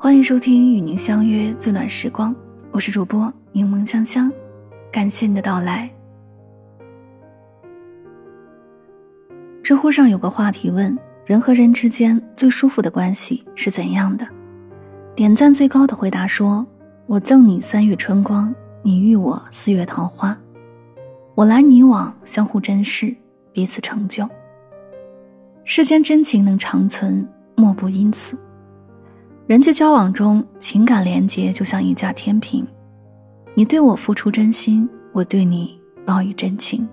欢迎收听与您相约最暖时光，我是主播柠檬香香，感谢你的到来。知乎上有个话题问：人和人之间最舒服的关系是怎样的？点赞最高的回答说：“我赠你三月春光，你遇我四月桃花，我来你往，相互珍视，彼此成就。世间真情能长存，莫不因此。”人际交往中，情感连结就像一架天平，你对我付出真心，我对你报以真情。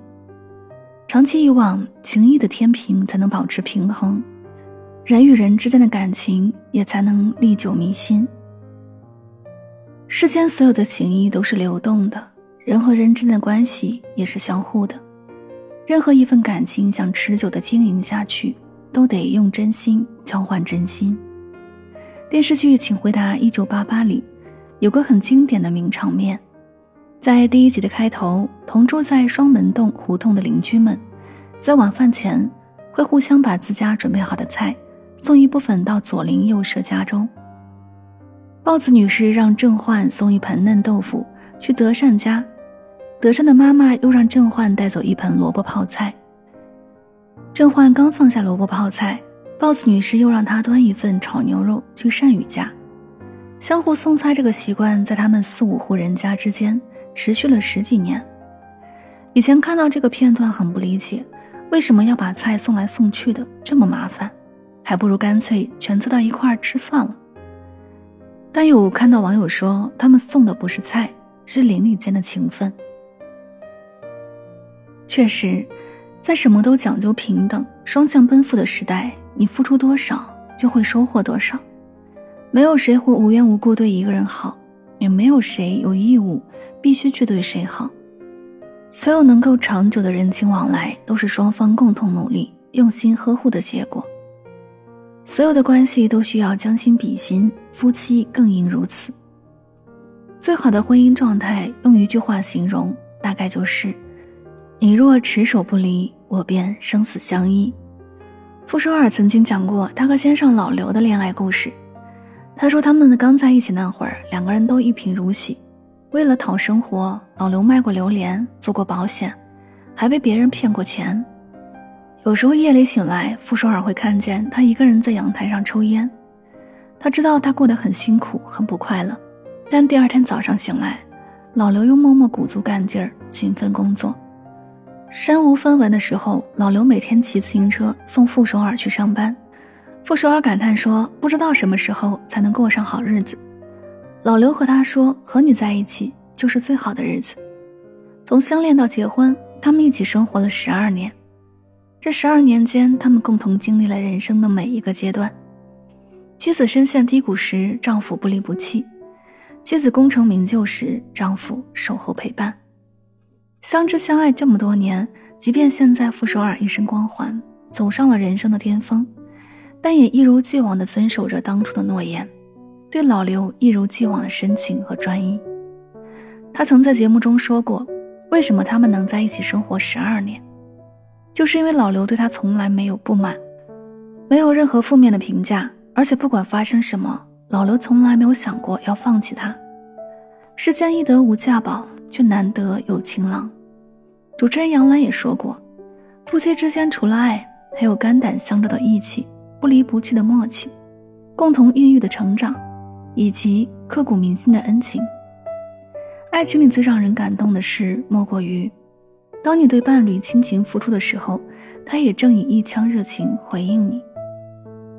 长期以往，情谊的天平才能保持平衡，人与人之间的感情也才能历久弥新。世间所有的情谊都是流动的，人和人之间的关系也是相互的。任何一份感情想持久的经营下去，都得用真心交换真心。电视剧《请回答一九八八》里，有个很经典的名场面，在第一集的开头，同住在双门洞胡同的邻居们，在晚饭前会互相把自家准备好的菜送一部分到左邻右舍家中。豹子女士让郑焕送一盆嫩豆腐去德善家，德善的妈妈又让郑焕带走一盆萝卜泡菜。郑焕刚放下萝卜泡菜。豹子女士又让他端一份炒牛肉去善宇家，相互送菜这个习惯在他们四五户人家之间持续了十几年。以前看到这个片段很不理解，为什么要把菜送来送去的这么麻烦，还不如干脆全凑到一块儿吃算了。但有看到网友说，他们送的不是菜，是邻里间的情分。确实，在什么都讲究平等、双向奔赴的时代。你付出多少，就会收获多少。没有谁会无缘无故对一个人好，也没有谁有义务必须去对谁好。所有能够长久的人情往来，都是双方共同努力、用心呵护的结果。所有的关系都需要将心比心，夫妻更应如此。最好的婚姻状态，用一句话形容，大概就是：你若持守不离，我便生死相依。傅首尔曾经讲过他和先生老刘的恋爱故事。他说，他们刚在一起那会儿，两个人都一贫如洗。为了讨生活，老刘卖过榴莲，做过保险，还被别人骗过钱。有时候夜里醒来，傅首尔会看见他一个人在阳台上抽烟。他知道他过得很辛苦，很不快乐。但第二天早上醒来，老刘又默默鼓足干劲儿，勤奋工作。身无分文的时候，老刘每天骑自行车送傅首尔去上班。傅首尔感叹说：“不知道什么时候才能过上好日子。”老刘和他说：“和你在一起就是最好的日子。”从相恋到结婚，他们一起生活了十二年。这十二年间，他们共同经历了人生的每一个阶段。妻子深陷低谷时，丈夫不离不弃；妻子功成名就时，丈夫守候陪伴。相知相爱这么多年，即便现在傅首尔一身光环，走上了人生的巅峰，但也一如既往地遵守着当初的诺言，对老刘一如既往的深情和专一。他曾在节目中说过，为什么他们能在一起生活十二年，就是因为老刘对他从来没有不满，没有任何负面的评价，而且不管发生什么，老刘从来没有想过要放弃他。世间易得无价宝，却难得有情郎。主持人杨澜也说过，夫妻之间除了爱，还有肝胆相照的义气、不离不弃的默契、共同孕育的成长，以及刻骨铭心的恩情。爱情里最让人感动的事，莫过于，当你对伴侣倾情付出的时候，他也正以一腔热情回应你。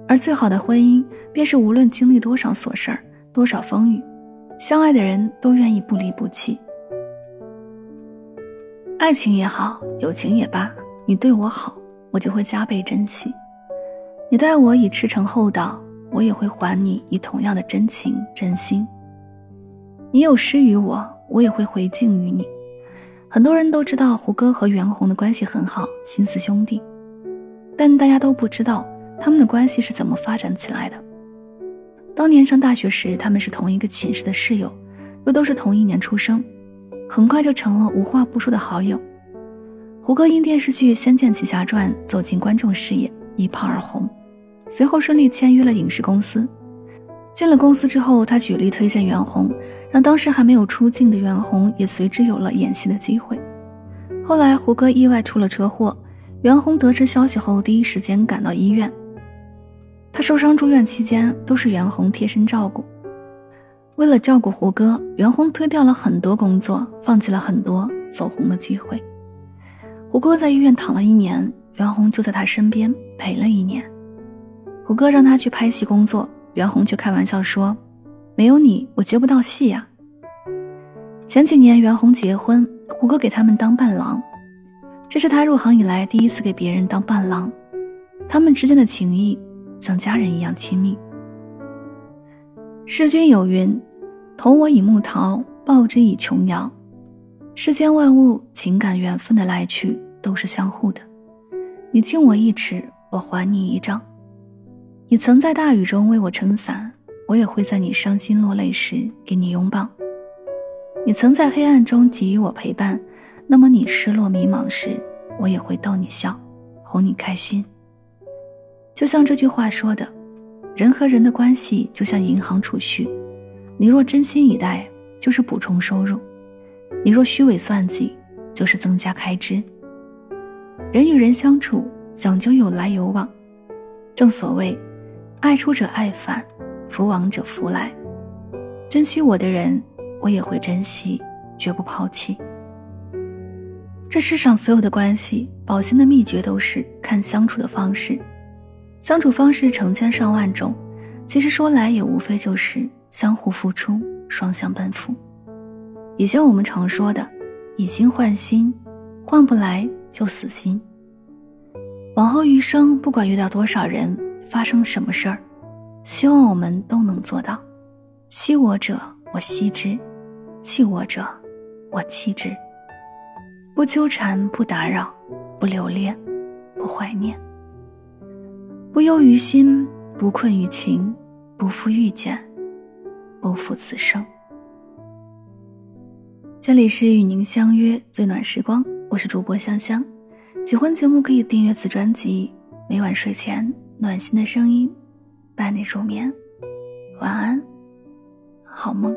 而最好的婚姻，便是无论经历多少琐事儿、多少风雨，相爱的人都愿意不离不弃。爱情也好，友情也罢，你对我好，我就会加倍珍惜；你待我以赤诚厚道，我也会还你以同样的真情真心。你有施于我，我也会回敬于你。很多人都知道胡歌和袁弘的关系很好，亲似兄弟，但大家都不知道他们的关系是怎么发展起来的。当年上大学时，他们是同一个寝室的室友，又都是同一年出生。很快就成了无话不说的好友。胡歌因电视剧《仙剑奇侠传》走进观众视野，一炮而红，随后顺利签约了影视公司。进了公司之后，他举例推荐袁弘，让当时还没有出镜的袁弘也随之有了演戏的机会。后来胡歌意外出了车祸，袁弘得知消息后，第一时间赶到医院。他受伤住院期间，都是袁弘贴身照顾。为了照顾胡歌，袁弘推掉了很多工作，放弃了很多走红的机会。胡歌在医院躺了一年，袁弘就在他身边陪了一年。胡歌让他去拍戏工作。袁弘却开玩笑说：“没有你，我接不到戏呀。”前几年袁弘结婚，胡歌给他们当伴郎，这是他入行以来第一次给别人当伴郎，他们之间的情谊像家人一样亲密。诗君有云：“同我以木桃，报之以琼瑶。”世间万物情感缘分的来去都是相互的，你敬我一尺，我还你一丈。你曾在大雨中为我撑伞，我也会在你伤心落泪时给你拥抱。你曾在黑暗中给予我陪伴，那么你失落迷茫时，我也会逗你笑，哄你开心。就像这句话说的，人和人的关系就像银行储蓄，你若真心以待，就是补充收入；你若虚伪算计，就是增加开支。人与人相处讲究有来有往，正所谓。爱出者爱返，福往者福来。珍惜我的人，我也会珍惜，绝不抛弃。这世上所有的关系，保鲜的秘诀都是看相处的方式。相处方式成千上万种，其实说来也无非就是相互付出，双向奔赴。也像我们常说的，以心换心，换不来就死心。往后余生，不管遇到多少人。发生什么事儿，希望我们都能做到：惜我者我惜之，弃我者我弃之。不纠缠，不打扰，不留恋，不怀念。不忧于心，不困于情，不负遇见，不负此生。这里是与您相约最暖时光，我是主播香香。喜欢节目可以订阅此专辑，每晚睡前。暖心的声音，伴你入眠。晚安，好梦。